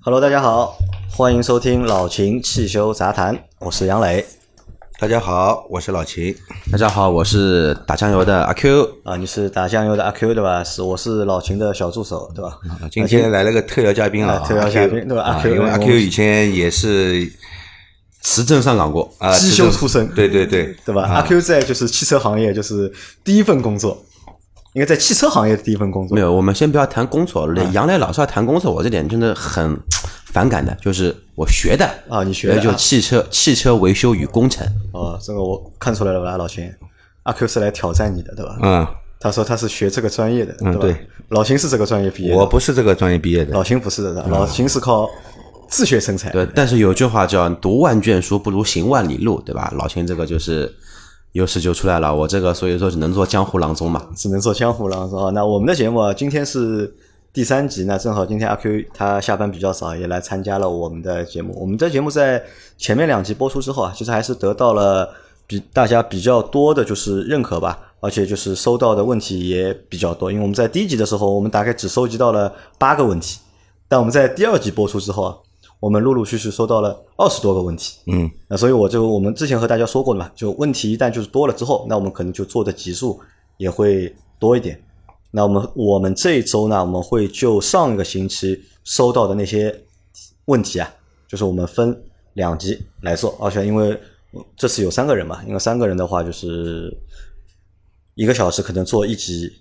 Hello，大家好，欢迎收听老秦汽修杂谈，我是杨磊。大家好，我是老秦。大家好，我是打酱油的阿 Q 啊，你是打酱油的阿 Q 对吧？是，我是老秦的小助手对吧？今天来了个特邀嘉宾啊，特邀嘉宾对吧？阿 Q，因为阿 Q 以前也是持证上岗过啊，机修出身，对对对，对吧？阿 Q 在就是汽车行业就是第一份工作，应该在汽车行业的第一份工作。没有，我们先不要谈工作，杨磊老是要谈工作，我这点真的很。反感的就是我学的啊，你学的就汽车汽车维修与工程哦，这个我看出来了吧，老秦，阿 Q 是来挑战你的，对吧？嗯，他说他是学这个专业的，嗯，对，老秦是这个专业毕业的，我不是这个专业毕业的，老秦不是的，老秦是靠自学成才。对，但是有句话叫读万卷书不如行万里路，对吧？老秦这个就是优势就出来了，我这个所以说只能做江湖郎中嘛，只能做江湖郎中。那我们的节目啊，今天是。第三集那，正好今天阿 Q 他下班比较早，也来参加了我们的节目。我们的节目在前面两集播出之后啊，其实还是得到了比大家比较多的，就是认可吧，而且就是收到的问题也比较多。因为我们在第一集的时候，我们大概只收集到了八个问题，但我们在第二集播出之后啊，我们陆陆续续收到了二十多个问题。嗯，那所以我就我们之前和大家说过的嘛，就问题一旦就是多了之后，那我们可能就做的集数也会多一点。那我们我们这一周呢，我们会就上一个星期收到的那些问题啊，就是我们分两集来做，而且因为这次有三个人嘛，因为三个人的话就是一个小时可能做一集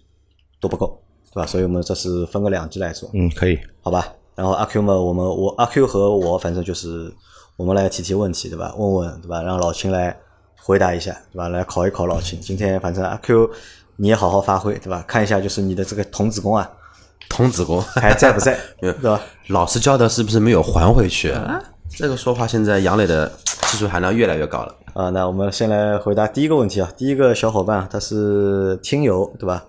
都不够，对吧？所以我们这次分个两集来做。嗯，可以，好吧。然后阿 Q 嘛，我们我阿 Q 和我反正就是我们来提提问题，对吧？问问，对吧？让老秦来回答一下，对吧？来考一考老秦。今天反正阿 Q。你也好好发挥，对吧？看一下，就是你的这个童子功啊，童子功还在不在？对吧？老师教的是不是没有还回去？这个说话，现在杨磊的技术含量越来越高了啊。那我们先来回答第一个问题啊。第一个小伙伴他是听友，对吧？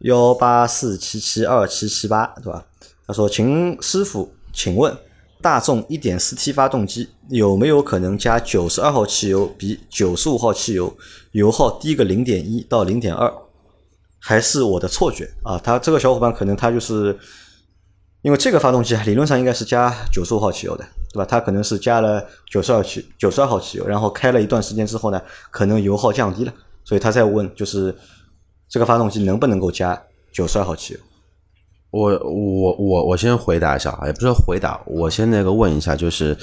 幺八四七七二七七八，对吧？他说：“秦师傅，请问大众一点四 T 发动机有没有可能加九十二号汽油比九十五号汽油油耗低个零点一到零点二？”还是我的错觉啊！他这个小伙伴可能他就是因为这个发动机理论上应该是加九十五号汽油的，对吧？他可能是加了九十二汽九十二号汽油，然后开了一段时间之后呢，可能油耗降低了，所以他在问就是这个发动机能不能够加九十二号汽油？我我我我先回答一下啊，也不是回答，我先那个问一下，就是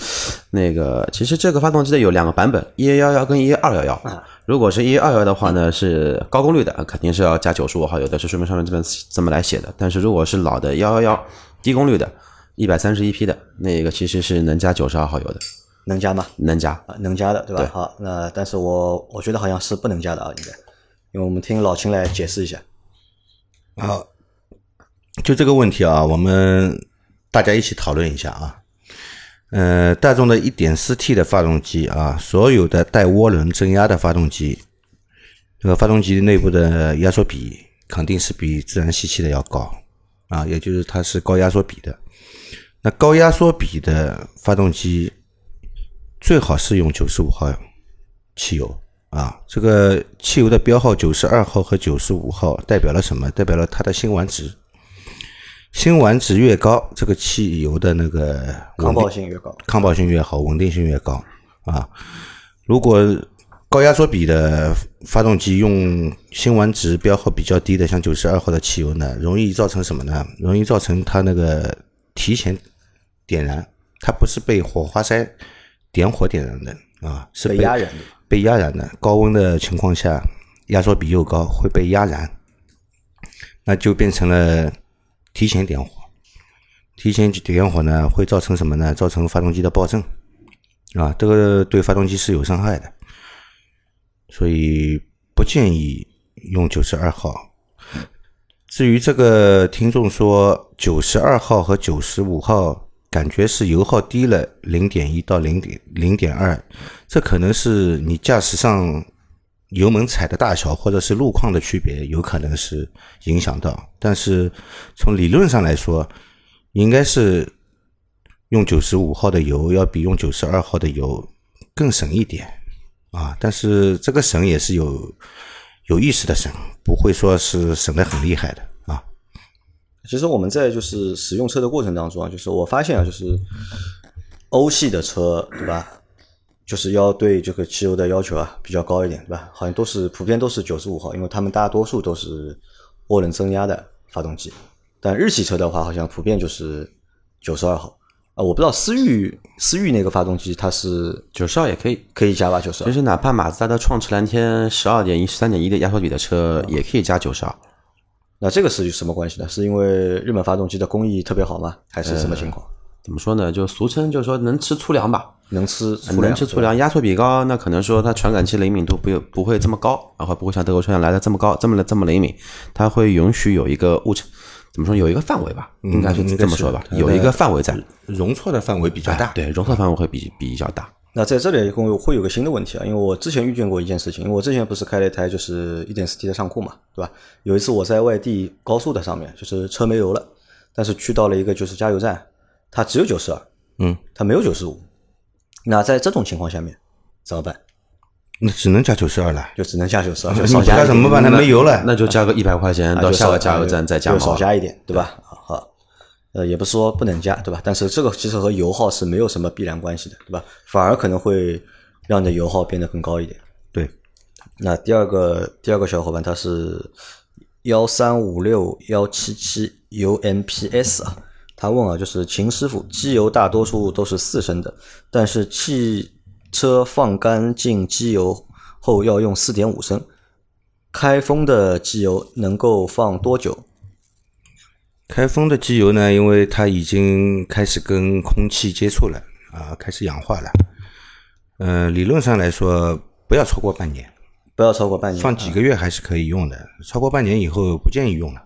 那个其实这个发动机的有两个版本，一幺幺跟一二幺幺。如果是一二幺的话呢，是高功率的，肯定是要加九十五号油的，是说明上面这么这么来写的。但是如果是老的幺幺幺，低功率的，一百三十一匹的那个，其实是能加九十二号油的，能加吗？能加啊，能加的，对吧？好，那但是我我觉得好像是不能加的啊，应该，因为我们听老秦来解释一下。好，就这个问题啊，我们大家一起讨论一下啊。呃，大众的 1.4T 的发动机啊，所有的带涡轮增压的发动机，这个发动机内部的压缩比肯定是比自然吸气的要高啊，也就是它是高压缩比的。那高压缩比的发动机最好是用95号汽油啊，这个汽油的标号92号和95号代表了什么？代表了它的辛烷值。辛烷值越高，这个汽油的那个抗爆性越高，抗爆性越好，稳定性越高啊。如果高压缩比的发动机用辛烷值标号比较低的，像九十二号的汽油呢，容易造成什么呢？容易造成它那个提前点燃，它不是被火花塞点火点燃的啊，是被压燃的。被压燃的，高温的情况下，压缩比又高，会被压燃，那就变成了。提前点火，提前点火呢，会造成什么呢？造成发动机的爆震，啊，这个对发动机是有伤害的，所以不建议用九十二号。至于这个听众说九十二号和九十五号感觉是油耗低了零点一到零点零点二，这可能是你驾驶上。油门踩的大小，或者是路况的区别，有可能是影响到。但是从理论上来说，应该是用九十五号的油要比用九十二号的油更省一点啊。但是这个省也是有有意识的省，不会说是省的很厉害的啊。其实我们在就是使用车的过程当中啊，就是我发现啊，就是欧系的车，对吧？就是要对这个汽油的要求啊比较高一点，对吧？好像都是普遍都是九十五号，因为他们大多数都是涡轮增压的发动机。但日系车的话，好像普遍就是九十二号啊。我不知道思域思域那个发动机它是九十二也可以。可以加吧？九十二。就是哪怕马自达的创驰蓝天十二点一、十三点一的压缩比的车，也可以加九十二。那这个是什么关系呢？是因为日本发动机的工艺特别好吗？还是什么情况？怎么说呢？就俗称就是说能吃粗粮吧，能吃粗粮，能吃粗粮，压缩比高，那可能说它传感器灵敏度不不会这么高，然后不会像德国车辆来的这么高，这么的这么灵敏，它会允许有一个误差，怎么说有一个范围吧，应该是这么说吧，有一个范围在，容错的范围比较大，对，容错范围会比比较大。那在这里会会有个新的问题啊，因为我之前遇见过一件事情，因为我之前不是开了一台就是一点四 T 的上酷嘛，对吧？有一次我在外地高速的上面，就是车没油了，但是去到了一个就是加油站，它只有九十二，嗯，它没有九十五。那在这种情况下面怎么办？那只能加九十二了，就只能加九十二，就少加怎么办？它没油了，那就加个一百块钱到下个加油站再加少加一点，对吧？好。呃，也不是说不能加，对吧？但是这个其实和油耗是没有什么必然关系的，对吧？反而可能会让你的油耗变得更高一点。对，那第二个第二个小伙伴他是幺三五六幺七七 UMPS 啊，他问啊，就是秦师傅，机油大多数都是四升的，但是汽车放干净机油后要用四点五升，开封的机油能够放多久？开封的机油呢，因为它已经开始跟空气接触了啊，开始氧化了。嗯，理论上来说，不要超过半年，不要超过半年，放几个月还是可以用的。超过半年以后，不建议用了。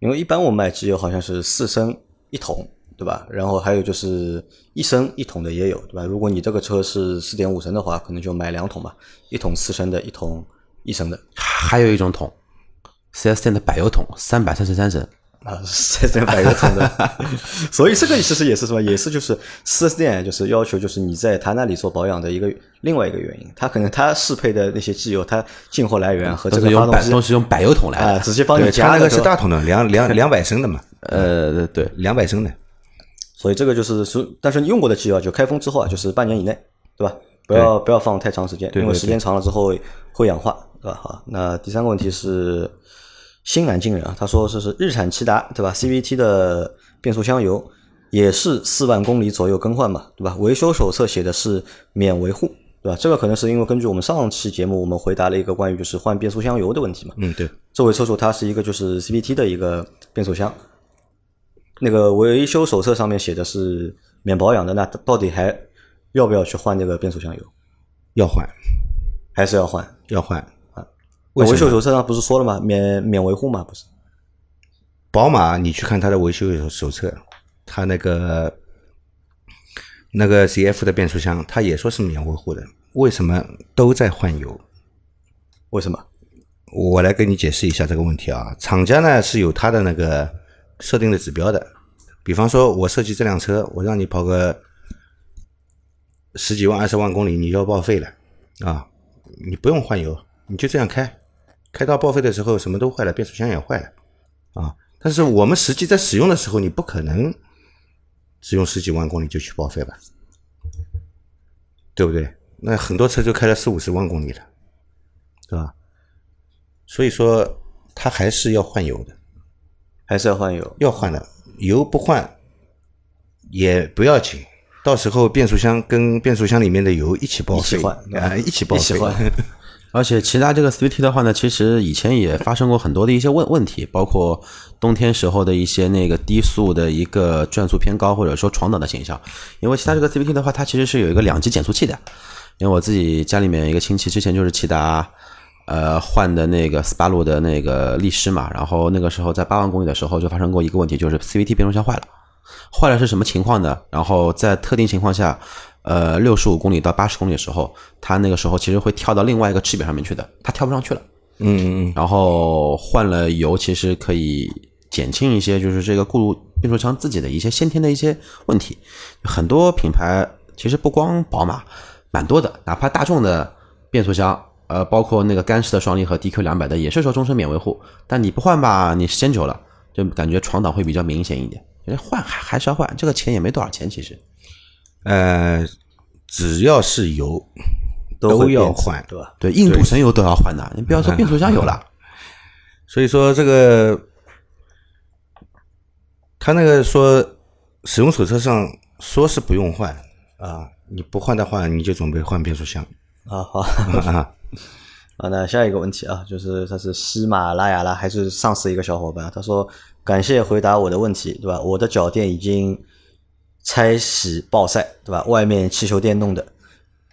因为一般我们买机油好像是四升一桶，对吧？然后还有就是一升一桶的也有，对吧？如果你这个车是四点五升的话，可能就买两桶吧，一桶四升的，一桶一升的。还有一种桶，四 S 店的柏油桶，三百三十三升。啊，四 S 店百油桶的，所以这个其实也是什么？也是就是四 S 店就是要求就是你在他那里做保养的一个另外一个原因，他可能他适配的那些机油，它进货来源和这个发动机都是用柏油桶来啊，直接帮你加那个是大桶的，两两两百升的嘛，呃，对，两百升的，所以这个就是是，但是你用过的机油就开封之后啊，就是半年以内，对吧？不要不要放太长时间，因为时间长了之后会氧化，对吧？好，那第三个问题是。新南京人啊，他说这是日产骐达对吧？CVT 的变速箱油也是四万公里左右更换嘛，对吧？维修手册写的是免维护，对吧？这个可能是因为根据我们上期节目我们回答了一个关于就是换变速箱油的问题嘛。嗯，对。这位车主他是一个就是 CVT 的一个变速箱，那个维修手册上面写的是免保养的，那到底还要不要去换这个变速箱油？要换，还是要换？要换啊。维修手册上不是说了吗？免免维护吗？不是。宝马，你去看它的维修手册，它那个那个 CF 的变速箱，它也说是免维护的。为什么都在换油？为什么？我来给你解释一下这个问题啊。厂家呢是有它的那个设定的指标的，比方说我设计这辆车，我让你跑个十几万、二十万公里，你要报废了啊！你不用换油，你就这样开。开到报废的时候，什么都坏了，变速箱也坏了，啊！但是我们实际在使用的时候，你不可能只用十几万公里就去报废吧，对不对？那很多车就开了四五十万公里了，对吧？所以说，它还是要换油的，还是要换油，要换的。油不换也不要紧，到时候变速箱跟变速箱里面的油一起报废啊，一起报废。而且其他这个 CVT 的话呢，其实以前也发生过很多的一些问问题，包括冬天时候的一些那个低速的一个转速偏高，或者说闯档的现象。因为其他这个 CVT 的话，它其实是有一个两级减速器的。因为我自己家里面一个亲戚之前就是骐达，呃换的那个斯巴鲁的那个力狮嘛，然后那个时候在八万公里的时候就发生过一个问题，就是 CVT 变速箱坏了。坏了是什么情况呢？然后在特定情况下。呃，六十五公里到八十公里的时候，它那个时候其实会跳到另外一个齿比上面去的，它跳不上去了。嗯嗯嗯。然后换了油，其实可以减轻一些，就是这个固路变速箱自己的一些先天的一些问题。很多品牌其实不光宝马，蛮多的，哪怕大众的变速箱，呃，包括那个干式的双离合 DQ 两百的，也是说终身免维护。但你不换吧，你时间久了，就感觉闯挡会比较明显一点。换还还是要换，这个钱也没多少钱，其实。呃，只要是油都会要换，对吧？对，印度神油都要换的，你不要说变速箱油了。所以说这个，他那个说使用手册上说是不用换啊，你不换的话，你就准备换变速箱啊好啊。啊，那下一个问题啊，就是他是喜马拉雅啦，还是上次一个小伙伴，他说感谢回答我的问题，对吧？我的脚垫已经拆洗暴晒，对吧？外面气球垫弄的，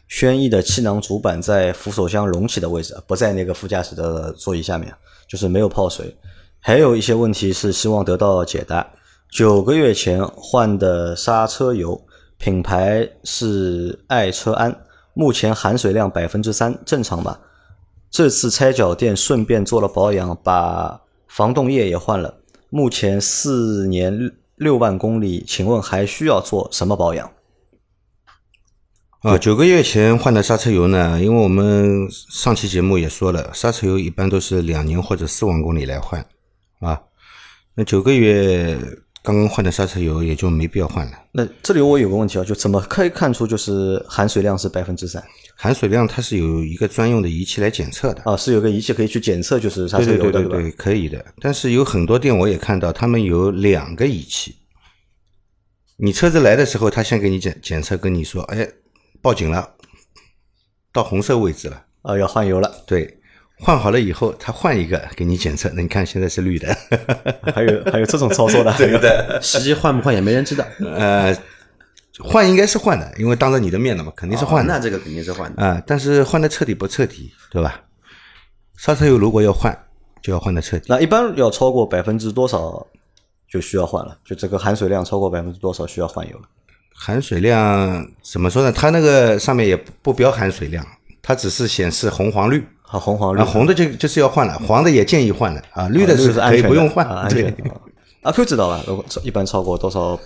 轩逸的气囊主板在扶手箱隆起的位置，不在那个副驾驶的座椅下面，就是没有泡水。还有一些问题是希望得到解答。九个月前换的刹车油，品牌是爱车安，目前含水量百分之三，正常吧？这次拆脚垫顺便做了保养，把防冻液也换了。目前四年六万公里，请问还需要做什么保养？啊，九个月前换的刹车油呢？因为我们上期节目也说了，刹车油一般都是两年或者四万公里来换啊。那九个月刚刚换的刹车油也就没必要换了。那这里我有个问题啊，就怎么可以看出就是含水量是百分之三？含水量它是有一个专用的仪器来检测的。啊，是有个仪器可以去检测就是刹车油的，吧？对对对对，可以的。但是有很多店我也看到，他们有两个仪器。你车子来的时候，他先给你检检测，跟你说，哎，报警了，到红色位置了。啊，要换油了。对，换好了以后，他换一个给你检测，那你看现在是绿的。还有还有这种操作的，对不对。实际换不换也没人知道，呃，换应该是换的，因为当着你的面了嘛，肯定是换的。哦那这个肯定是换的。啊、但是换的彻底不彻底，对吧？刹车油如果要换，就要换的彻底。那一般要超过百分之多少就需要换了？就这个含水量超过百分之多少需要换油了？含水量怎么说呢？它那个上面也不标含水量，它只是显示红黄绿。啊，红黄绿啊，红的就就是要换了，黄的也建议换了啊，绿的是可以不用换。阿 Q 知道吧？如果一般超过多少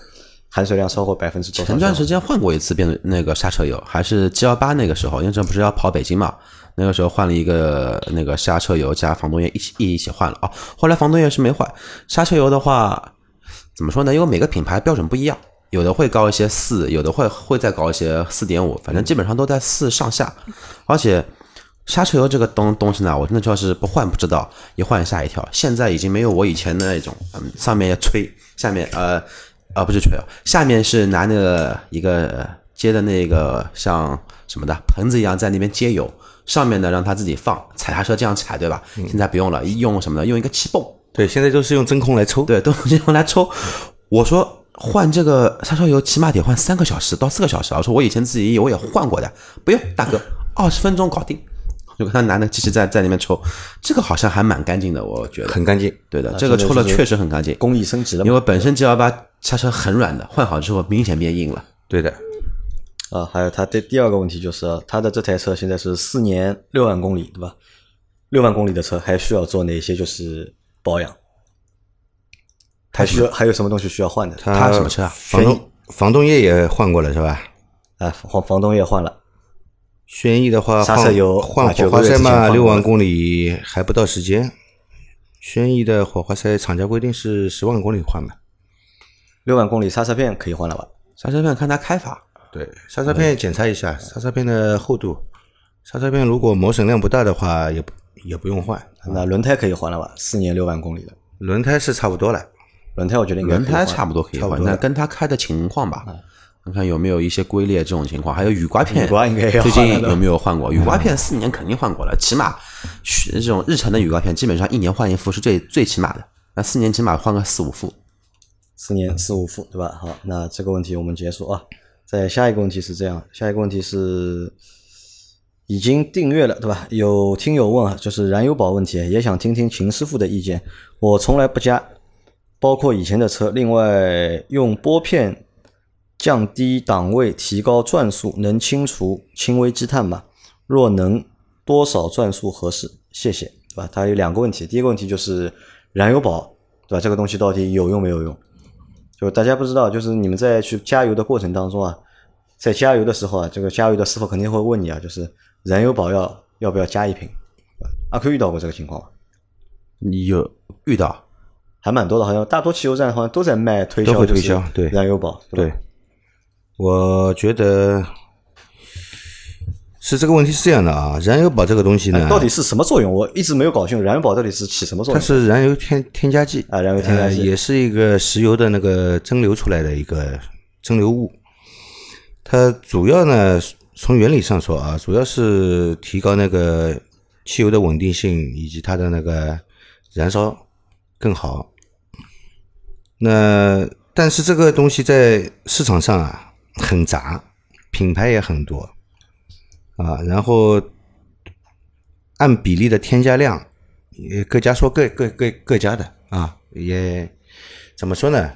含水量超过百分之多少？前段时间换过一次变那个刹车油，还是 G 幺八那个时候，因为这不是要跑北京嘛，那个时候换了一个那个刹车油加防冻液一起一起换了啊。后来防冻液是没换，刹车油的话怎么说呢？因为每个品牌标准不一样，有的会高一些四，有的会会再高一些四点五，反正基本上都在四上下。而且刹车油这个东东西呢，我真的就是不换不知道，一换吓一跳。现在已经没有我以前那种，嗯，上面要吹，下面呃呃不是吹啊，下面是拿那个一个接的那个像什么的盆子一样在那边接油，上面呢让它自己放，踩刹车这样踩，对吧？现在不用了，用什么呢？用一个气泵，对，现在都是用真空来抽。对，都是用来抽。我说换这个刹车油起码得换三个小时到四个小时啊！我说我以前自己我也换过的，不用大哥，二十分钟搞定。就跟他拿那个机器在在里面抽，这个好像还蛮干净的，我觉得。很干净。对的，这个抽了确实很干净，工艺升级了？因为本身 G 幺八刹车很软的，换好之后明显变硬了。对的，啊，还有他的第二个问题就是啊，他的这台车现在是四年六万公里，对吧？六万公里的车还需要做哪些就是保养？还需要还有什么东西需要换的？它什么车啊防冻防冻液也换过了是吧？啊，防防冻液换了，轩逸的话，刹车油啊换火花塞嘛，六万公里还不到时间。轩逸的火花塞厂家规定是十万公里换嘛？六万公里刹车片可以换了吧？刹车片看它开法，对，刹车片检查一下刹车片的厚度，刹车片如果磨损量不大的话，也不也不用换。那轮胎可以换了吧？四年六万公里的轮胎是差不多了，轮胎，我觉得应该轮胎差不多可以换，那跟它开的情况吧，看看有没有一些龟裂这种情况，还有雨刮片，雨刮应该要最近有没有换过？雨刮片四年肯定换过了，起码是这种日程的雨刮片，基本上一年换一副是最最起码的，那四年起码换个四五副。四年四五副，对吧？好，那这个问题我们结束啊。再下一个问题是这样，下一个问题是已经订阅了，对吧？有听友问啊，就是燃油宝问题，也想听听秦师傅的意见。我从来不加，包括以前的车。另外，用拨片降低档位、提高转速，能清除轻微积碳吗？若能，多少转速合适？谢谢，对吧？它有两个问题，第一个问题就是燃油宝，对吧？这个东西到底有用没有用？就大家不知道，就是你们在去加油的过程当中啊，在加油的时候啊，这个加油的师傅肯定会问你啊，就是燃油宝要要不要加一瓶？阿 Q 遇到过这个情况吗？你有遇到？还蛮多的，好像大多汽油站好像都在卖推销，都会推销对燃油宝，对对，我觉得是这个问题是这样的啊，燃油宝这个东西呢，哎到底是什么作用？我一直没有搞清楚，燃油宝到底是起什么作用它？是燃油添添加剂啊燃油添加剂呃也是一个石油的那个蒸馏出来的一个蒸馏物。它主要呢，从原理上说啊，主要是提高那个汽油的稳定性以及它的那个燃烧更好。那但是这个东西在市场上啊很杂，品牌也很多啊，然后按比例的添加量，也各家说各各各各家的啊，也怎么说呢？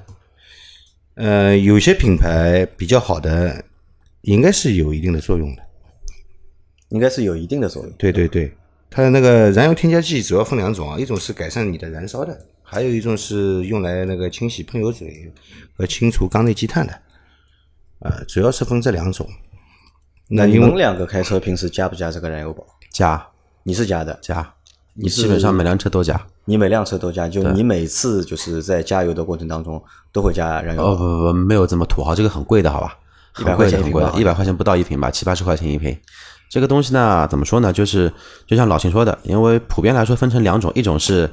呃，有些品牌比较好的，应该是有一定的作用的。应该是有一定的作用。对对对，它的那个燃油添加剂主要分两种啊，一种是改善你的燃烧的，还有一种是用来那个清洗喷油嘴和清除缸内积碳的。呃，主要是分这两种。那你们两个开车平时加不加这个燃油宝？加你是加的，加，你基本上每辆车都加。你每辆车都加，就你每次就是在加油的过程当中都会加燃油哦宝。不不不，没有这么土豪，这个很贵的，好吧？一百块钱，很贵的，块钱一瓶一百块钱不到一瓶吧，七八十块钱一瓶。这个东西呢，怎么说呢？就是就像老秦说的，因为普遍来说分成两种，一种是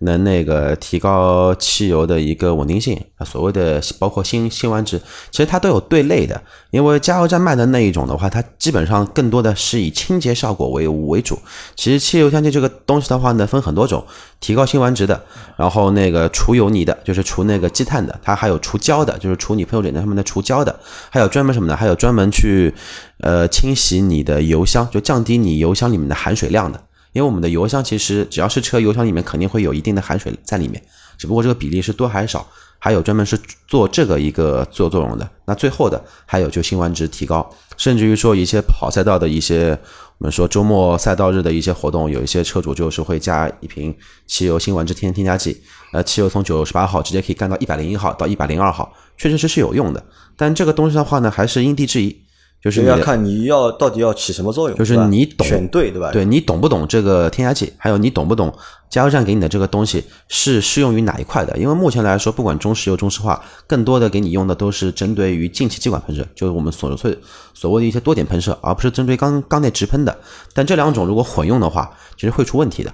能那个提高汽油的一个稳定性啊，所谓的包括辛辛烷值，其实它都有对类的。因为加油站卖的那一种的话，它基本上更多的是以清洁效果为为主。其实汽油添加剂这个东西的话呢，分很多种，提高辛烷值的，然后那个除油泥的，就是除那个积碳的，它还有除胶的，就是除你喷油嘴上面的除胶的，还有专门什么呢？还有专门去呃清洗你的油箱，就降低你油箱里面的含水量的。因为我们的油箱其实只要是车油箱里面肯定会有一定的含水在里面，只不过这个比例是多还是少，还有专门是做这个一个做作用的。那最后的还有就辛烷值提高，甚至于说一些跑赛道的一些我们说周末赛道日的一些活动，有一些车主就是会加一瓶汽油辛烷值添添加剂，呃，汽油从九十八号直接可以干到一百零一号到一百零二号，确确实是是有用的。但这个东西的话呢，还是因地制宜，就是要看你要到底要起什么作用，就是你懂选对对吧？对你懂不懂这个添加剂，还有你懂不懂加油站给你的这个东西是适用于哪一块的？因为目前来说，不管中石油、中石化，更多的给你用的都是针对于进气气管喷射，就是我们所谓所谓的一些多点喷射，而不是针对缸缸内直喷的。但这两种如果混用的话，其实会出问题的。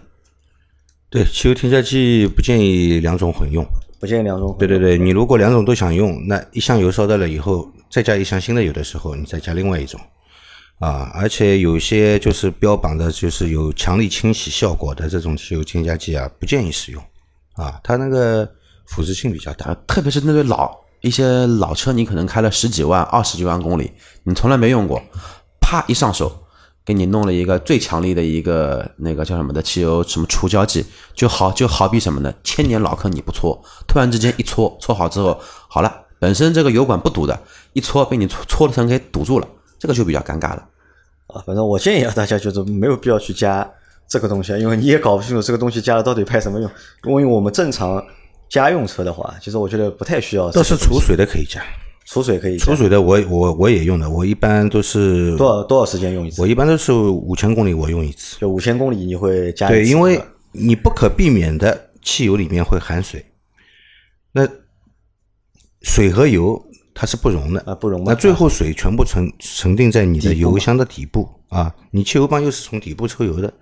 对汽油添加剂不建议两种混用。不建议两种。对对对，你如果两种都想用，那一箱油烧掉了以后，再加一箱新的油的时候，你再加另外一种。啊，而且有些就是标榜的就是有强力清洗效果的这种汽油添加剂啊，不建议使用。啊，它那个腐蚀性比较大啊。，特别是那对老一些老车，你可能开了十几万、二十几万公里，你从来没用过，啪一上手，给你弄了一个最强力的一个那个叫什么的汽油什么除胶剂，就好就好比什么呢？千年老坑你不搓，突然之间一搓，搓好之后，好了，本身这个油管不堵的，一搓被你搓搓的层给堵住了，这个就比较尴尬了。啊，反正我建议啊，大家就是没有必要去加这个东西啊，因为你也搞不清楚这个东西加了到底派什么用。因为我们正常家用车的话，其实我觉得不太需要这倒个东西。是储水的可以加，储水可以储水的我我我也用的，我一般都是多少多少时间用一次？我一般都是五千公里我用一次。就五千公里你会加一对，因为你不可避免的汽油里面会含水，那水和油它是不溶的。啊不溶嘛那最后水全部沉沉淀在你的油箱的底部。啊，你汽油泵又是从底部抽油的，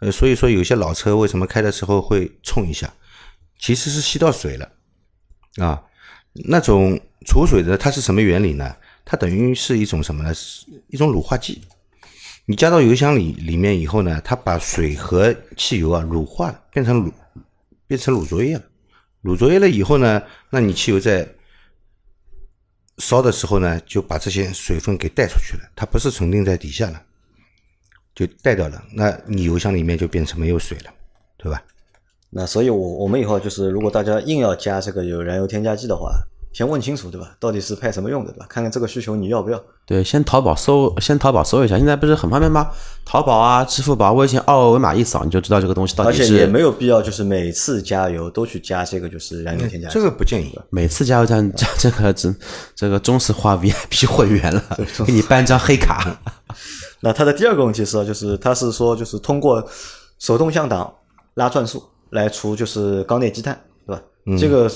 呃，所以说有些老车为什么开的时候会冲一下，其实是吸到水了。啊。那种储水的它是什么原理呢？它等于是一种什么呢？是一种乳化剂。你加到油箱里里面以后呢，它把水和汽油啊乳化了，变成乳变成乳浊液了。乳浊液了以后呢，那你汽油在烧的时候呢，就把这些水分给带出去了，它不是沉淀在底下了，就带掉了。那你油箱里面就变成没有水了，对吧？那所以我，我们以后就是，如果大家硬要加这个有燃油添加剂的话，先问清楚，对吧？到底是派什么用的，对吧？看看这个需求你要不要。对，先淘宝搜，先淘宝搜一下，现在不是很方便吗？淘宝啊、支付宝、微信二维码一扫，你就知道这个东西到底而且也没有必要，就是每次加油都去加这个就是燃油添加剂。这个不建议。每次加油站加这个这这个中石化 VIP 会员了，给你办张黑卡。那它的第二个问题是，就是它是说就是通过手动向档拉转速来除就是缸内积碳，对吧？这个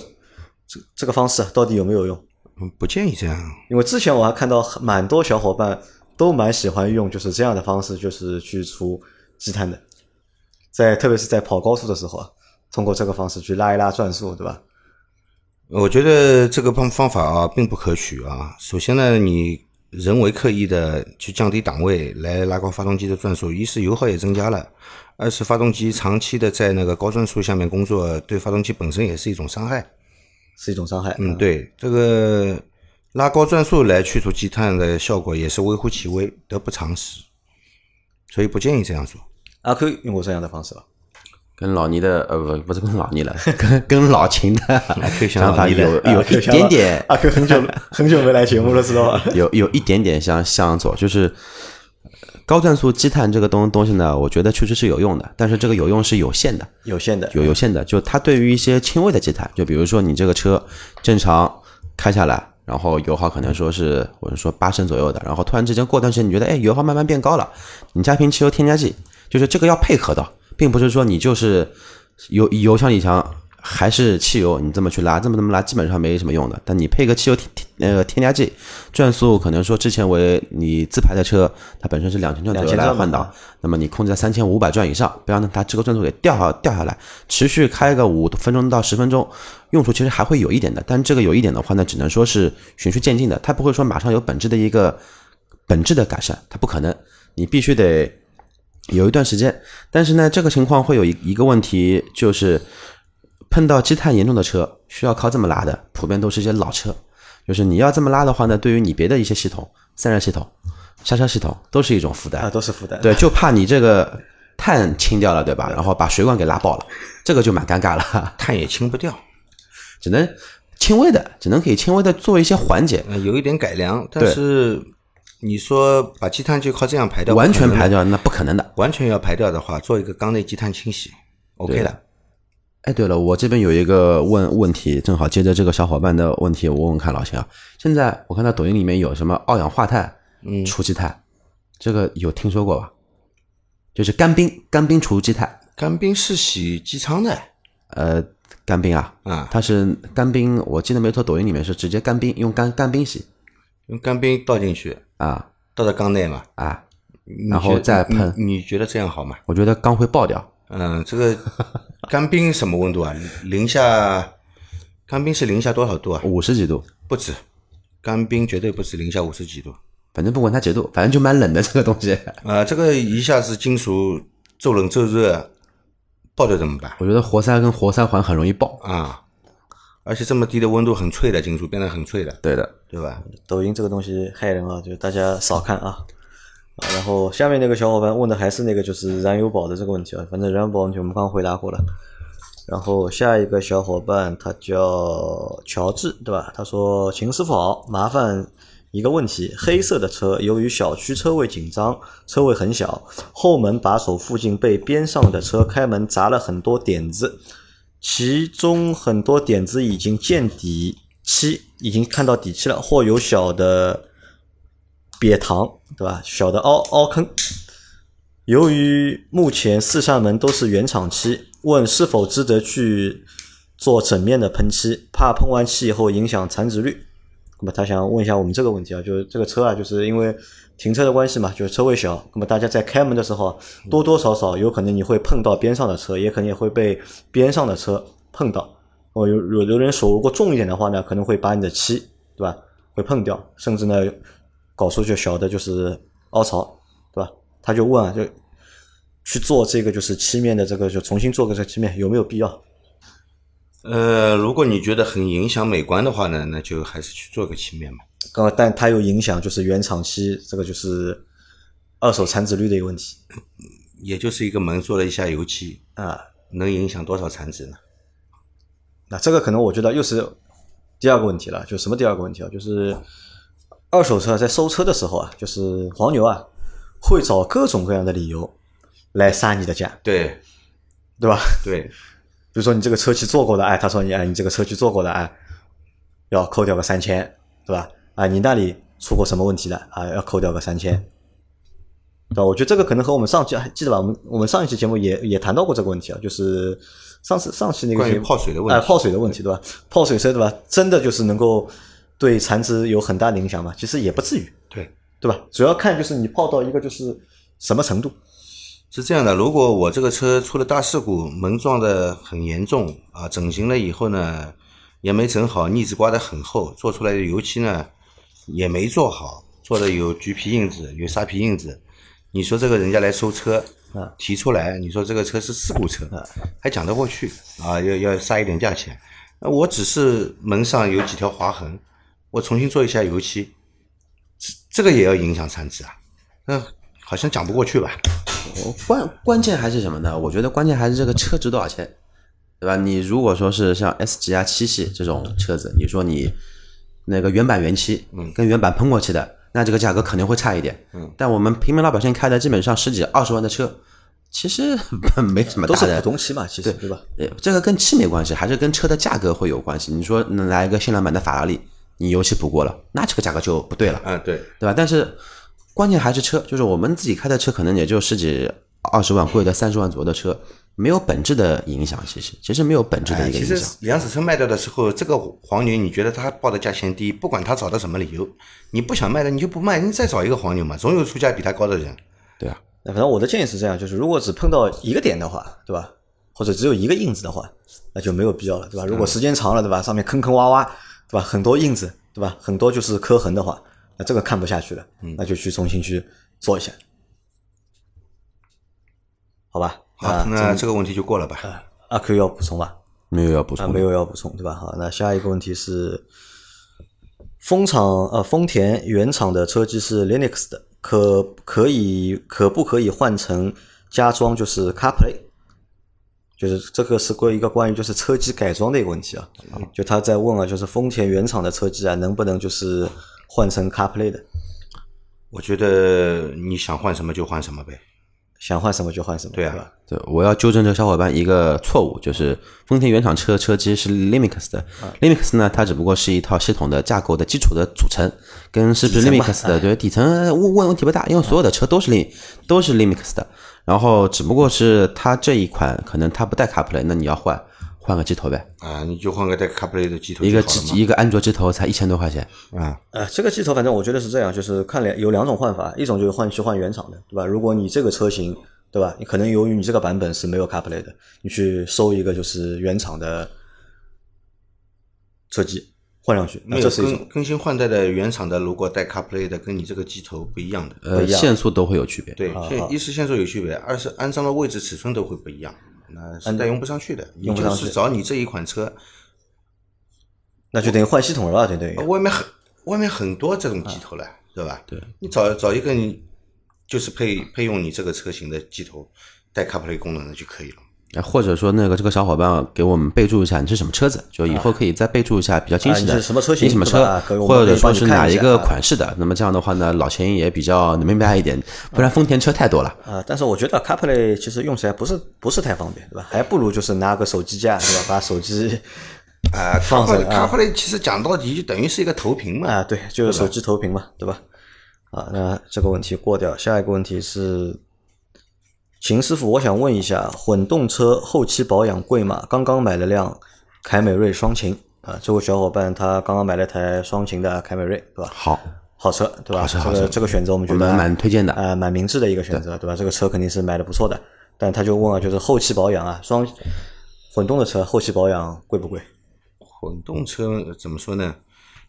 这这个方式到底有没有用？嗯不建议这样。因为之前我还看到蛮多小伙伴都蛮喜欢用就是这样的方式，就是去除积碳的，在特别是在跑高速的时候啊，通过这个方式去拉一拉转速，对吧？我觉得这个方方法啊，并不可取啊。首先呢，你人为刻意的去降低档位来拉高发动机的转速，一是油耗也增加了，二是发动机长期的在那个高转速下面工作，对发动机本身也是一种伤害。是一种伤害。嗯，对，这个拉高转速来去除积碳的效果也是微乎其微，得不偿失，所以不建议这样做。阿 Q 用过这样的方式吧？跟老倪的呃不不是跟老倪了，跟跟老秦的可以想想法有有有一点点阿 Q 很久很久没来节目了，知道吧？有有一点点相相左，就是高转速积碳这个东东西呢，我觉得确实是有用的，但是这个有用是有限的，有限的，有有限的。就它对于一些轻微的积碳，就比如说你这个车正常开下来，然后油耗可能说是我是说八升左右的，然后突然之间过段时间你觉得哎油耗慢慢变高了，你加瓶汽油添加剂，就是这个要配合的，并不是说你就是油油箱里强还是汽油，你这么去拉，这么这么拉基本上没什么用的。但你配个汽油添添呃添加剂，转速可能说之前为你自排的车，它本身是两千转左右2000来换挡，那么你控制在三千五百转以上，不要让它这个转速给掉下掉下来，持续开个五分钟到十分钟，用处其实还会有一点的。但这个有一点的话呢，只能说是循序渐进的，它不会说马上有本质的一个本质的改善，它不可能，你必须得有一段时间。但是呢，这个情况会有一一个问题，就是碰到积碳严重的车，需要靠这么拉的，普遍都是一些老车。就是你要这么拉的话呢，对于你别的一些系统，散热系统、刹车系统都是一种负担啊，。都是负担。对，就怕你这个碳清掉了，对吧？然后把水管给拉爆了，这个就蛮尴尬了，碳也清不掉，只能轻微的，只能可以轻微的做一些缓解，呃，有一点改良，但是你说把积碳就靠这样排掉，完全排掉那不可能的。完全要排掉的话，做一个缸内积碳清洗，OK 的。哎，对了，我这边有一个问问题，正好接着这个小伙伴的问题，我问问看老秦啊。现在我看到抖音里面有什么二氧化碳嗯除积碳，这个有听说过吧？就是干冰，干冰除积碳。干冰是洗机舱的呃，干冰啊，啊，它是干冰，我记得没错，抖音里面是直接干冰，用干干冰洗用干冰倒进去，啊倒到缸内嘛，啊，然后再喷你你觉得这样好吗？我觉得缸会爆掉。嗯，这个 干冰什么温度啊？零下，干冰是零下多少度啊？五十几度，不止，干冰绝对不止零下五十几度。反正不管它几度，反正就蛮冷的这个东西。啊，这个一下子金属骤冷骤热，爆掉怎么办？我觉得活塞跟活塞环很容易爆。啊，而且这么低的温度很脆的金属变得很脆的，对的，对吧？抖音这个东西害人啊，就大家少看啊。然后下面那个小伙伴问的还是那个就是燃油宝的这个问题啊，反正燃油宝问题我们刚刚回答过了。然后下一个小伙伴他叫乔治，对吧？他说：“秦师傅好，麻烦一个问题，黑色的车由于小区车位紧张，车位很小，后门把手附近被边上的车开门砸了很多点子，其中很多点子已经见底漆，已经看到底漆了，或有小的瘪膛，对吧？小的凹凹坑。由于目前四扇门都是原厂漆，问是否值得去做整面的喷漆，怕喷完漆以后影响残值率。那么他想问一下我们这个问题啊，就是这个车啊，就是因为停车的关系嘛，就是车位小，那么大家在开门的时候，多多少少有可能你会碰到边上的车，也可能也会被边上的车碰到。哦，有有的人手如果重一点的话呢，可能会把你的漆，对吧？会碰掉，甚至呢搞出就小的就是凹槽，对吧？他就问啊，就去做这个就是漆面的这个，就重新做个这漆面有没有必要？呃，如果你觉得很影响美观的话呢，那就还是去做个漆面嘛。刚刚但它有影响，就是原厂漆这个就是二手残值率的一个问题也就是一个门做了一下油漆，啊。能影响多少残值呢？那这个可能我觉得又是第二个问题了，就什么第二个问题啊？就是二手车在收车的时候啊，就是黄牛啊会找各种各样的理由来杀你的价，对对吧？对，比如说你这个车去做过的，哎，他说你哎，你这个车去做过的，哎，要扣掉个三千，对吧？啊，你那里出过什么问题了啊？要扣掉个三千。对吧？我觉得这个可能和我们上期还记得吧？我们我们上一期节目也也谈到过这个问题啊，就是上次上期那个关于泡水的问题哎泡水的问题对吧？泡水车对吧？真的就是能够对残值有很大的影响吗？其实也不至于，对，对吧？主要看就是你泡到一个就是什么程度，是这样的，如果我这个车出了大事故，门撞的很严重啊，整形了以后呢，也没整好，腻子刮得很厚，做出来的油漆呢也没做好，做的有橘皮印子，有沙皮印子。你说这个人家来收车，啊提出来，你说这个车是事故车，还讲得过去啊，要要杀一点价钱。那我只是门上有几条划痕，我重新做一下油漆，这这个也要影响产值啊？那好像讲不过去吧？关关键还是什么呢？我觉得关键还是这个车值多少钱，对吧？你如果说是像 S 级啊、七系这种车子，你说你那个原版原漆，嗯，跟原版喷过漆的，那这个价格肯定会差一点。嗯，但我们平民老百姓开的基本上十几二十万的车，其实 没什么都是大的普通漆嘛，其实对吧？呃，这个跟漆没关系，还是跟车的价格会有关系。你说来一个限量版的法拉利，你油漆补过了，那这个价格就不对了。嗯，对。对吧？但是关键还是车，就是我们自己开的车，可能也就十几、二十万，贵的三十万左右的车，没有本质的影响。其实，其实没有本质的哎，其实一个影响。两手车卖掉的时候，这个黄牛你觉得他报的价钱低，不管他找的什么理由，你不想卖的你就不卖，你再找一个黄牛嘛，总有出价比他高的人。对啊，那反正我的建议是这样，就是如果只碰到一个点的话，对吧？或者只有一个印子的话，那就没有必要了，对吧？如果时间长了，对吧？上面坑坑洼洼，对吧？很多印子，对吧？很多就是磕痕的话，那这个看不下去了，那就去重新去做一下，好吧？好，啊，那这个问题就过了吧。阿 Q 要补充吧？啊，没有要补充啊。没有要补充，对吧？好，那下一个问题是，丰厂呃丰田原厂的车机是 Linux 的，可可以可不可以换成加装就是 CarPlay？就是这个是关于一个关于就是车机改装的一个问题啊，就他在问啊，就是丰田原厂的车机啊，能不能就是换成 CarPlay 的？我觉得你想换什么就换什么呗。想换什么就换什么，对啊吧？对，我要纠正这个小伙伴一个错误，就是丰田原厂车车机是 Linux 的、l i n u x 呢，它只不过是一套系统的架构的基础的组成，跟是不是 Linux 的对底层问问问题不大，因为所有的车都是 Lin 都是 Linux 的，然后只不过是它这一款可能它不带 CarPlay，那你要换换个机头呗，啊，你就换个带 CarPlay 的机头一个机一个安卓机头才一千多块钱，啊，呃，这个机头反正我觉得是这样，就是看两有两种换法，一种就是换去换原厂的，对吧？如果你这个车型，对吧？你可能由于你这个版本是没有 CarPlay 的，你去收一个就是原厂的车机换上去，那没有这是一种更更新换代的原厂的，如果带 CarPlay 的，跟你这个机头不一样的。呃，一样限速都会有区别。对，现一是线速有区别，二是安装的位置尺寸都会不一样，那是带用不上去的。你就是找你这一款车，那就等于换系统了，就等于外面很外面很多这种机头了，对吧？对，你找找一个你就是配配用你这个车型的机头带 CarPlay 功能的就可以了。哎或者说那个这个小伙伴给我们备注一下你是什么车子，就以后可以再备注一下比较清晰的，啊你是什么车型什么车或者说是哪一个款式的。那么这样的话呢，老钱也比较能明白一点，不然丰田车太多了。啊，但是我觉得 CarPlay 其实用起来不是不是太方便，对吧？还不如就是拿个手机架，对吧？把手机啊放，CarPlay 其实讲到底就等于是一个投屏嘛。啊，对，就是手机投屏嘛，对吧？啊，那这个问题过掉。下一个问题是，秦师傅，我想问一下，混动车后期保养贵吗？刚刚买了辆凯美瑞双擎啊，这位小伙伴他刚刚买了台双擎的凯美瑞，对吧？好，好车，对吧？好车好车这个这个选择我们觉得蛮推荐的呃，蛮明智的一个选择，对吧？这个车肯定是买的不错的，但他就问啊，就是后期保养啊，双混动的车后期保养贵不贵？混动车呃怎么说呢？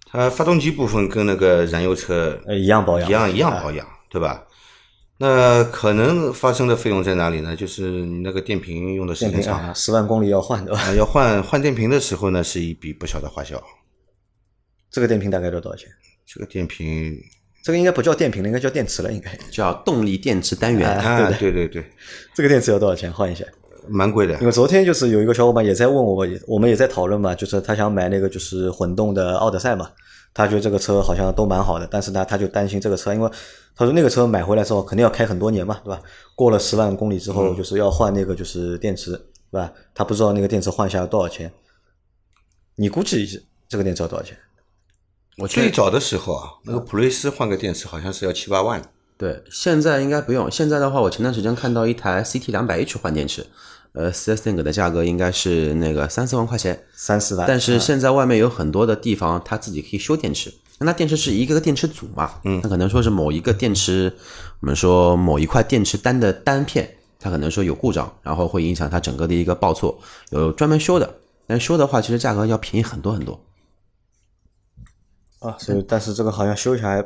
它发动机部分跟那个燃油车呃，一样保养，一样一样保养，对吧？那可能发生的费用在哪里呢？就是你那个电瓶用的时间长，电瓶啊，十万公里要换，对吧？啊，要换换电瓶的时候呢，是一笔不小的花销。这个电瓶大概要多少钱？这个电瓶这个应该不叫电瓶了，应该叫电池了，应该。叫动力电池单元。啊，对对对，这个电池要多少钱？换一下。蛮贵的因。为昨天就是有一个小伙伴也在问我，我们也在讨论嘛，就是他想买那个就是混动的奥德赛嘛，他觉得这个车好像都蛮好的，但是呢，他就担心这个车，因为他说那个车买回来之后肯定要开很多年嘛，对吧？过了十万公里之后，就是要换那个就是电池，对吧？他不知道那个电池换下来多少钱，你估计这个电池要多少钱？我最早的时候啊，那个普锐斯换个电池好像是要七八万，对，现在应该不用。现在的话，我前段时间看到一台 CT 两百 H 换电池，呃，四 S 店给的价格应该是那个三四万块钱。三四万。但是现在外面有很多的地方，它自己可以修电池。那它电池是一个个电池组嘛？嗯，它可能说是某一个电池，我们说某一块电池单的单片，它可能说有故障，然后会影响它整个的一个报错，有专门修的。但修的话，其实价格要便宜很多很多。啊，所以但是这个好像修起来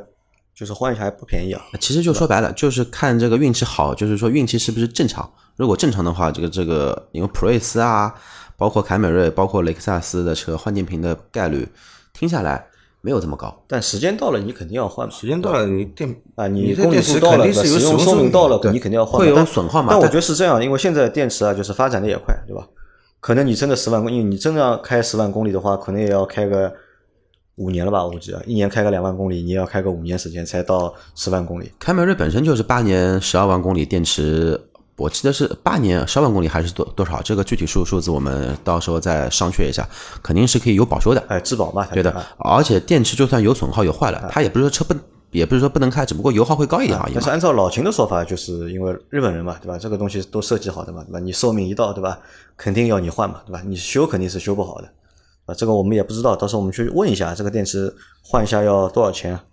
就是换一下还不便宜啊。其实就说白了，就是看这个运气好，就是说运气是不是正常。如果正常的话，这个这个因为普锐斯啊，包括凯美瑞，包括雷克萨斯的车换电瓶的概率，听下来没有这么高。但时间到了，你肯定要换嘛。时间到了，你电啊，你公里电池肯数到了，使用用寿命到了，你肯定要换。会有但损耗嘛但我觉得是这样，因为现在电池啊，就是发展的也快，对吧？可能你真的十万公里，因为你真的要开十万公里的话，可能也要开个五年了吧？我估计啊，一年开个两万公里，你也要开个五年时间才到十万公里。凯美瑞本身就是八年十二万公里电池，我记得是八年十二万公里还是多多少？这个具体数数字我们到时候再商榷一下，肯定是可以有保修的。哎，质保嘛，对的啊，而且电池就算有损耗有坏了，它也不是说车不，也不是说不能开，只不过油耗会高一点而已嘛。但是按照老秦的说法，就是因为日本人嘛，对吧？这个东西都设计好的嘛，对吧？你寿命一到，对吧？肯定要你换嘛，对吧？你修肯定是修不好的，啊，这个我们也不知道，到时候我们去问一下，这个电池换一下要多少钱啊？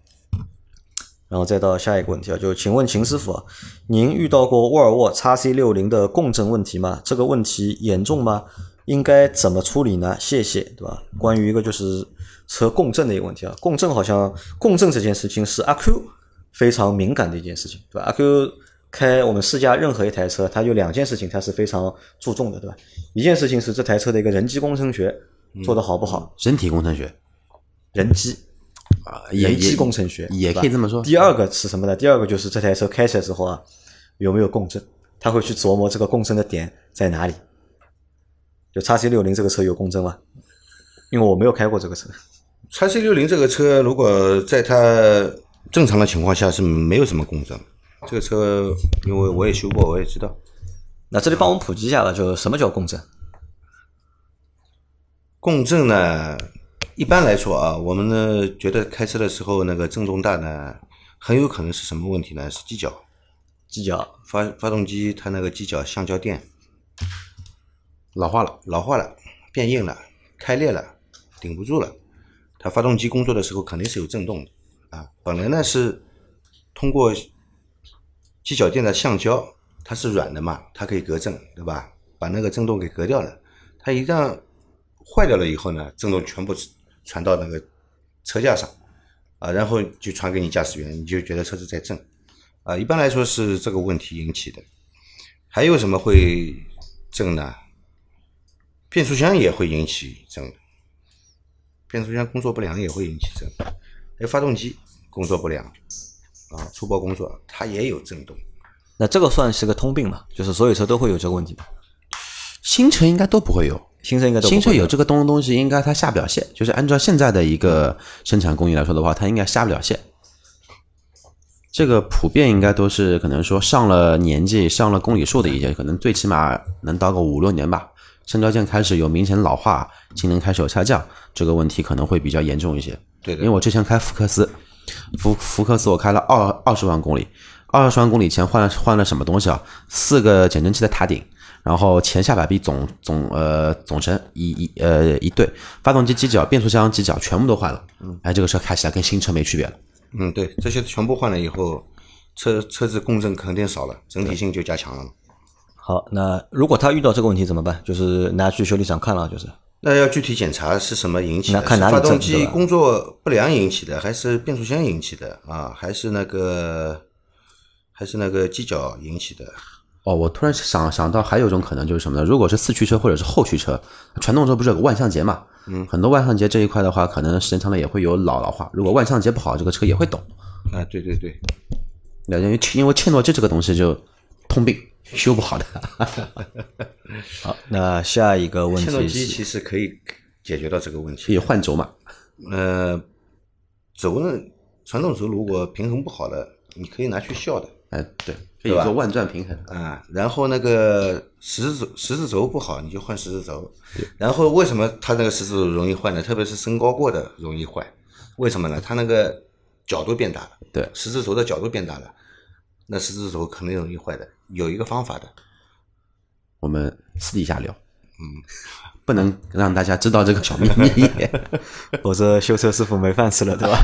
然后再到下一个问题啊，就请问秦师傅啊，您遇到过沃尔沃 x C 六零的共振问题吗？这个问题严重吗？应该怎么处理呢？谢谢，对吧？关于一个就是车共振的一个问题啊，共振好像共振这件事情是阿 Q 非常敏感的一件事情，对吧？阿 Q 开我们试驾任何一台车，它有两件事情它是非常注重的，对吧？一件事情是这台车的一个人机工程学做得好不好，人体工程学人机啊，也人机也工程学也可以这么说。第二个是什么呢？第二个就是这台车开起来之后啊，有没有共振？他会去琢磨这个共振的点在哪里。就叉 C 六零这个车有共振吗？因为我没有开过这个车。叉 C 六零这个车，如果在它正常的情况下是没有什么共振。这个车，因为我也修过，我也知道。那这里帮我们普及一下吧，就什么叫共振？共振呢，一般来说啊，我们呢觉得开车的时候那个震动大呢，很有可能是什么问题呢？是机脚，机脚发发动机它那个机脚橡胶垫老化了，老化了，变硬了，开裂了，顶不住了。它发动机工作的时候肯定是有震动的啊。本来呢是通过机脚垫的橡胶，它是软的嘛，它可以隔震，对吧？把那个震动给隔掉了。它一旦坏掉了以后呢，震动全部传到那个车架上啊，然后就传给你驾驶员，你就觉得车子在震啊。一般来说是这个问题引起的。还有什么会震呢？变速箱也会引起震，变速箱工作不良也会引起震，还有发动机工作不良啊，粗暴工作它也有震动。那这个算是个通病嘛？就是所有车都会有这个问题吧？新车应该都不会有。新车应该都新车有这个东东西，应该它下不了线。就是按照现在的一个生产工艺来说的话，它应该下不了线。这个普遍应该都是可能说上了年纪、上了公里数的一些，可能最起码能到个五六年吧。橡胶件开始有明显老化，性能开始有下降，这个问题可能会比较严重一些。对的因为我之前开福克斯，福福克斯我开了二二十万公里，二十万公里前换了换了什么东西啊？四个减震器的塔顶，然后前下摆臂总总呃总成一一呃一对，发动机机脚、变速箱机脚全部都换了。嗯，哎，这个车开起来跟新车没区别了。嗯，对，这些全部换了以后，车车子共振肯定少了，整体性就加强了。好，那如果他遇到这个问题怎么办？就是拿去修理厂看了，就是那要具体检查是什么引起的？那看哪里是发动机工作不良引起的，还是变速箱引起的啊？还是那个还是那个机脚引起的？哦，我突然想想到还有一种可能就是什么呢？如果是四驱车或者是后驱车，传动车不是有个万向节嘛？嗯，很多万向节这一块的话，可能时间长了也会有老老化。如果万向节不好，这个车也会抖。啊，对对对，那因为因为切诺基这个东西就通病，修不好的。好。那下一个问切诺题是，基其实可以解决到这个问题可以。换轴嘛？呃，轴呢，传动轴如果平衡不好的，你可以拿去笑的。哎，对，可以对吧做万转平衡。啊，然后那个十字轴十字轴不好，你就换十字轴。然后为什么它那个十字轴容易坏呢？特别是升高过的容易坏，为什么呢？它那个角度变大了，对十字轴的角度变大了，那十字轴肯定容易坏的。有一个方法的，我们私底下聊，嗯，不能让大家知道这个小秘密。否则修车师傅没饭吃了，对吧？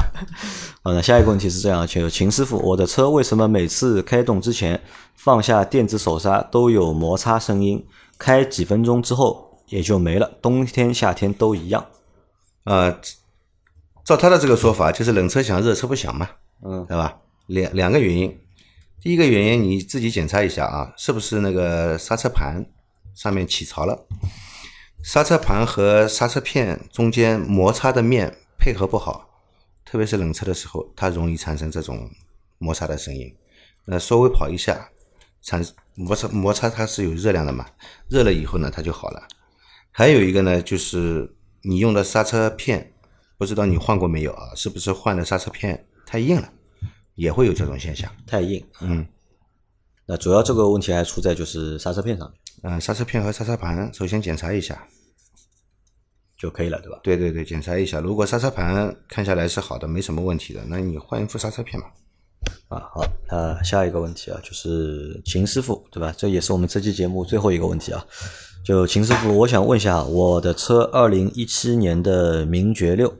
好，那下一个问题是这样，请秦师傅，我的车为什么每次开动之前放下电子手刹都有摩擦声音，开几分钟之后也就没了，冬天夏天都一样？啊，照他的这个说法，就是冷车响，热车不响嘛，嗯，对吧？两两个原因，第一个原因你自己检查一下啊，是不是那个刹车盘上面起槽了？刹车盘和刹车片中间摩擦的面配合不好，特别是冷车的时候，它容易产生这种摩擦的声音。那稍微跑一下，产摩擦摩擦它是有热量的嘛，热了以后呢，它就好了。还有一个呢，就是你用的刹车片，不知道你换过没有啊？是不是换的刹车片太硬了，也会有这种现象。太硬。嗯那主要这个问题还出在就是刹车片上面嗯、刹车片和刹车盘首先检查一下。就可以了，对吧？对对对，检查一下。如果刹车盘看下来是好的，没什么问题的，那你换一副刹车片嘛。啊，好，那下一个问题啊，就是秦师傅，对吧？这也是我们这期节目最后一个问题啊。就秦师傅，我想问一下，我的车二零一七年的名爵六，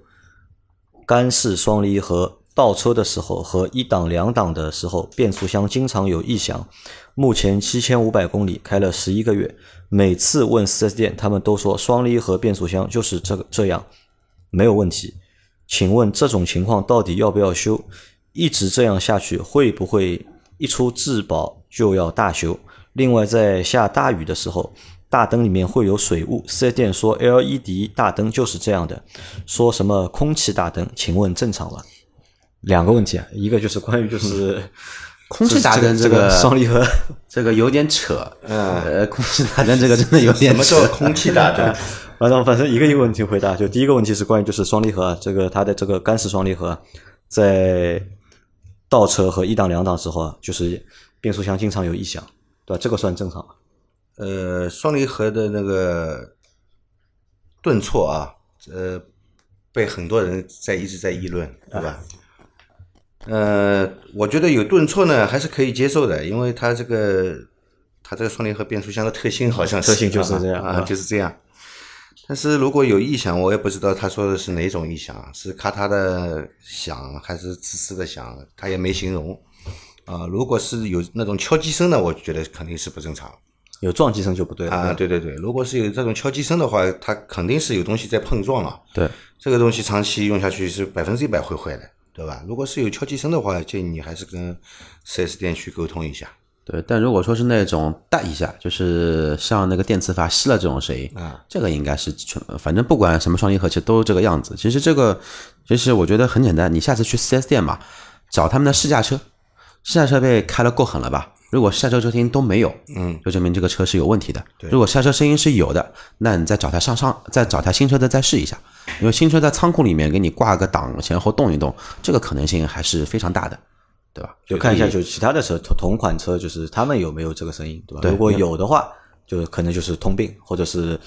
干式双离合，倒车的时候和一档两档的时候，变速箱经常有异响。目前七千五百公里，开了十一个月，每次问 4S 店，他们都说双离合变速箱就是这个这样，没有问题。请问这种情况到底要不要修？一直这样下去，会不会一出质保就要大修？另外，在下大雨的时候，大灯里面会有水雾。四 S 店说 LED 大灯就是这样的，说什么空气大灯，请问正常吗？两个问题啊，一个就是关于就是 空气大灯这个 双离合，这个有点扯，呃，空气大灯这个真的有点扯。空气大灯？反正反正一个一个问题回答。就第一个问题是关于就是双离合啊，这个它的这个干式双离合啊在倒车和一档两档时候啊，就是变速箱经常有异响，对吧？这个算正常吗？呃，双离合的那个顿挫啊，呃，被很多人在一直在议论，对吧？呃，我觉得有顿挫呢，还是可以接受的，因为它这个它这个双离合变速箱的特性好像是特性就是这样啊，啊就是这样。但是如果有异响，我也不知道他说的是哪种异响，是咔嗒的响还是吱吱的响，他也没形容。啊、如果是有那种敲击声呢，我觉得肯定是不正常。有撞击声就不对了啊，对对对，如果是有这种敲击声的话，它肯定是有东西在碰撞了。对，这个东西长期用下去是百分之一百会坏的，对吧？如果是有敲击声的话，建议你还是跟 4S 店去沟通一下。对，但如果说是那种带一下，就是像那个电磁阀吸了这种声音，啊，这个应该是全，反正不管什么双离合，其实都是这个样子。其实这个，其实我觉得很简单，你下次去 4S 店嘛，找他们的试驾车，试驾车被开了够狠了吧？如果试驾车车声音都没有，嗯，就证明这个车是有问题的。如果试驾车声音是有的，那你再找台上上，再找台新车的再试一下，因为新车在仓库里面给你挂个档前后动一动，这个可能性还是非常大的，对吧？就看一下，就其他的车同同款车，就是他们有没有这个声音，对吧？对如果有的话，就可能就是通病或者是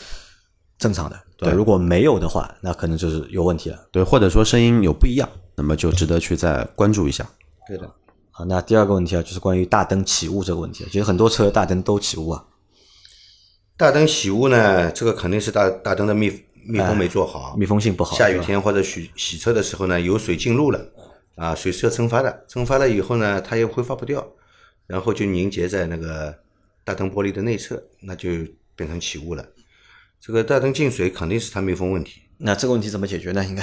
正常的，对吧？对如果没有的话，那可能就是有问题了。对，或者说声音有不一样，那么就值得去再关注一下。对的。好，那第二个问题啊，就是关于大灯起雾这个问题。其实很多车大灯都起雾啊，大灯起雾呢，这个肯定是大大灯的密密封没做好，密封性不好。下雨天或者洗洗车的时候呢，有水进入了，啊，水是要蒸发的，蒸发了以后呢，它又挥发不掉，然后就凝结在那个大灯玻璃的内侧，那就变成起雾了。这个大灯进水肯定是它密封问题。那这个问题怎么解决呢？应该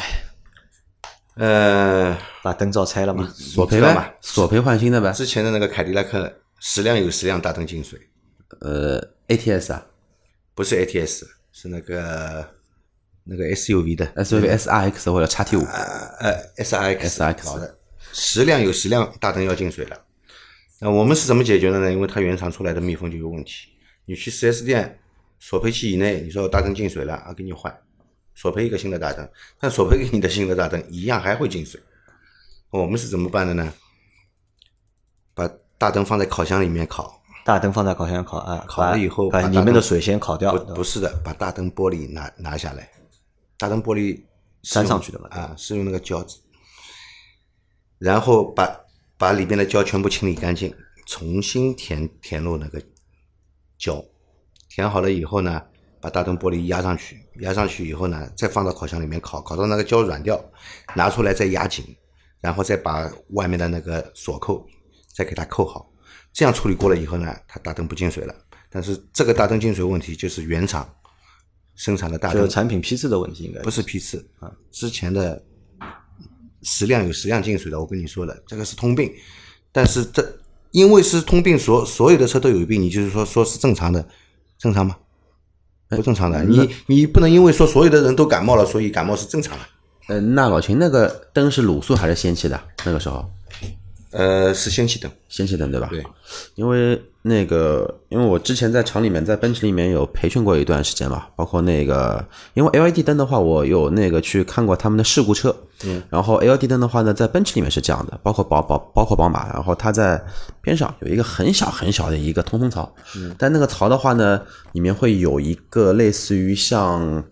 呃，把灯罩拆了嘛？索赔呗你知道吧，索赔换新的呗。之前的那个凯迪拉克十辆有十辆大灯进水，呃，ATS 啊不是 ATS，是那个那个 SUV 的，SUV SRX 或者 XT 五，呃 SRX SRX 好的，十辆有十辆大灯要进水了。那我们是怎么解决的呢？因为它原厂出来的密封就有问题。你去 4S 店索赔期以内，你说大灯进水了啊，给你换，索赔一个新的大灯，但索赔给你的新的大灯一样还会进水。我们是怎么办的呢？把大灯放在烤箱里面烤，大灯放在烤箱烤啊，烤了以后把把里面的水先烤掉，不不是的，把大灯玻璃拿拿下来，大灯玻璃粘上去的嘛啊，是用那个胶纸，然后把把里边的胶全部清理干净，重新填填入那个胶，填好了以后呢，把大灯玻璃压上去，压上去以后呢，再放到烤箱里面烤，烤到那个胶软掉，拿出来再压紧，然后再把外面的那个锁扣再给它扣好，这样处理过了以后呢，它大灯不进水了。但是这个大灯进水问题就是原厂生产的大灯就产品批次的问题，应该不是批次啊，之前的十辆有十辆进水的，我跟你说了，这个是通病。但是这因为是通病，所所有的车都有病，你就是说说是正常的，正常吗？不正常的，你你不能因为说所有的人都感冒了，所以感冒是正常的。呃，那老秦那个灯是卤素还是氙气的？那个时候呃，是氙气灯，氙气灯对吧？对，因为那个，因为我之前在厂里面，在奔驰里面有培训过一段时间嘛，包括那个，因为 LED 灯的话，我有那个去看过他们的事故车，嗯，然后 LED 灯的话呢，在奔驰里面是这样的，包括宝宝，包括宝马，然后它在边上有一个很小很小的一个通风槽，嗯，但那个槽的话呢，里面会有一个类似于像，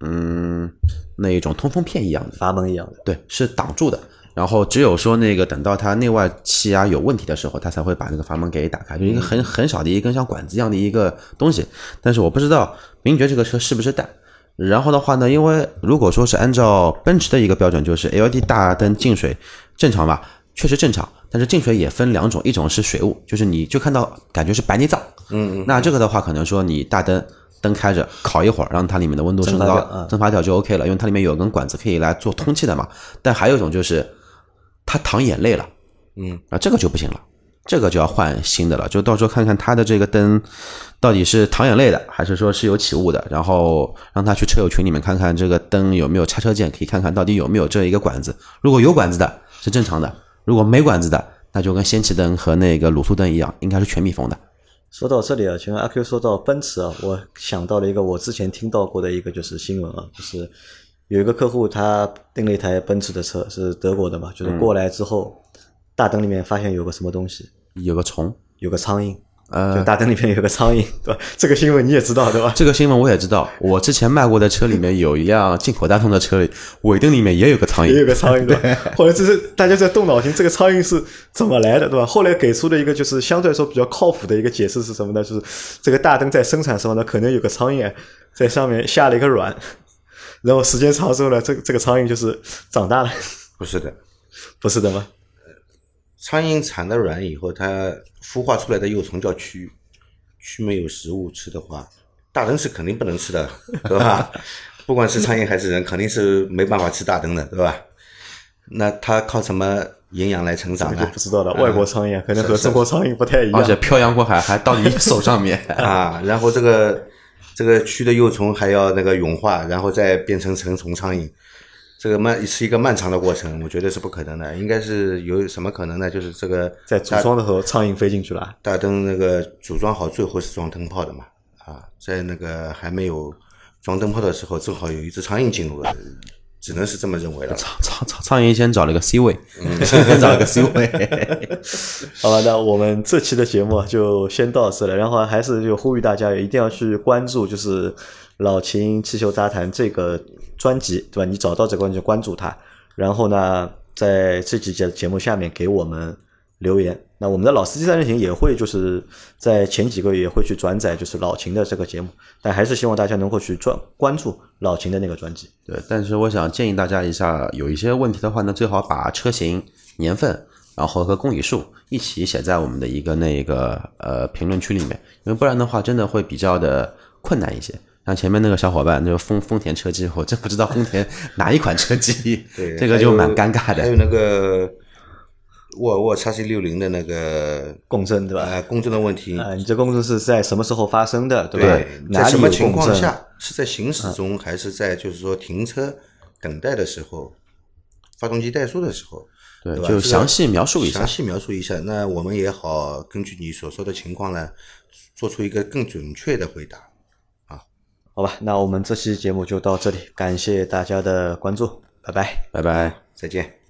嗯，那一种通风片一样的，阀门一样的。对，是挡住的。然后只有说那个等到它内外气压有问题的时候，它才会把那个阀门给打开，就一个很很小的一根像管子一样的一个东西。但是我不知道名爵这个车是不是带。然后的话呢，因为如果说是按照奔驰的一个标准，就是 LED 大灯进水正常吧，确实正常。但是进水也分两种，一种是水雾，就是你就看到感觉是白内障。嗯嗯。那这个的话，可能说你大灯灯开着烤一会儿，让它里面的温度升高，蒸发掉就 OK 了，因为它里面有根管子可以来做通气的嘛。但还有一种就是它淌眼泪了，嗯啊，这个就不行了，这个就要换新的了。就到时候看看他的这个灯到底是淌眼泪的，还是说是有起雾的，然后让他去车友群里面看看这个灯有没有拆车件，可以看看到底有没有这一个管子。如果有管子的是正常的，如果没管子的，那就跟氙气灯和那个卤素灯一样，应该是全密封的。说到这里啊，前面阿 Q 说到奔驰啊，我想到了一个我之前听到过的一个就是新闻啊，就是有一个客户他订了一台奔驰的车，是德国的嘛，就是过来之后，大灯里面发现有个什么东西，有个虫，有个苍蝇，呃就大灯里面有个苍蝇，对吧？这个新闻你也知道对吧？这个新闻我也知道，我之前卖过的车里面有一辆进口大众的车里，尾灯里面也有个苍蝇。也有个苍蝇，对吧？后来这是大家在动脑筋，这个苍蝇是怎么来的，对吧？后来给出的一个就是相对来说比较靠谱的一个解释是什么呢？就是这个大灯在生产时候呢，可能有个苍蝇在上面下了一个卵，然后时间长之后呢，这个这个苍蝇就是长大了，不是的，不是的吗？苍蝇产的卵以后，它孵化出来的幼虫叫蛆，蛆没有食物吃的话，大灯是肯定不能吃的，对吧？不管是苍蝇还是人，肯定是没办法吃大灯的，对吧？那它靠什么营养来成长呢就？不知道了。外国苍蝇可能和中国苍蝇不太一样而且。漂洋过海还到你手上面，啊，然后这个这个蛆的幼虫还要那个蛹化，然后再变成成虫苍蝇，这个漫是一个漫长的过程，我觉得是不可能的。应该是有什么可能呢？就是这个在组装的时候，苍蝇飞进去了。大灯那个组装好，最后是装灯泡的嘛？啊，在那个还没有装灯泡的时候，正好有一只苍蝇进入了，只能是这么认为了。苍苍苍苍蝇先找了个 C 位，先 找了个 C 位。好吧，那我们这期的节目就先到这了。然后还是就呼吁大家一定要去关注，就是老秦气球杂谈这个专辑，对吧？你找到这个就关注它，然后呢，在这期节节目下面给我们留言。那我们的老司机三人行也会就是在前几个月也会去转载就是老秦的这个节目，但还是希望大家能够去专关注老秦的那个专辑。对，但是我想建议大家一下，有一些问题的话呢，最好把车型、年份，然后和公里数一起写在我们的一个那个呃评论区里面，因为不然的话，真的会比较的困难一些。像前面那个小伙伴，那个丰丰田车机，我真不知道丰田 哪一款车机，对，这个就蛮尴尬的。还有那个沃尔沃 x C 六零的那个共振对吧？呃共振的问题，啊，你这共振是在什么时候发生的，对吧？在什么情？况下是在行驶中，还是在就是说停车等待的时候，发动机怠速的时候？对就详细描述一下详细描述一下，那我们也好根据你所说的情况呢，做出一个更准确的回答。啊好吧，那我们这期节目就到这里，感谢大家的关注，拜拜。拜拜。再见。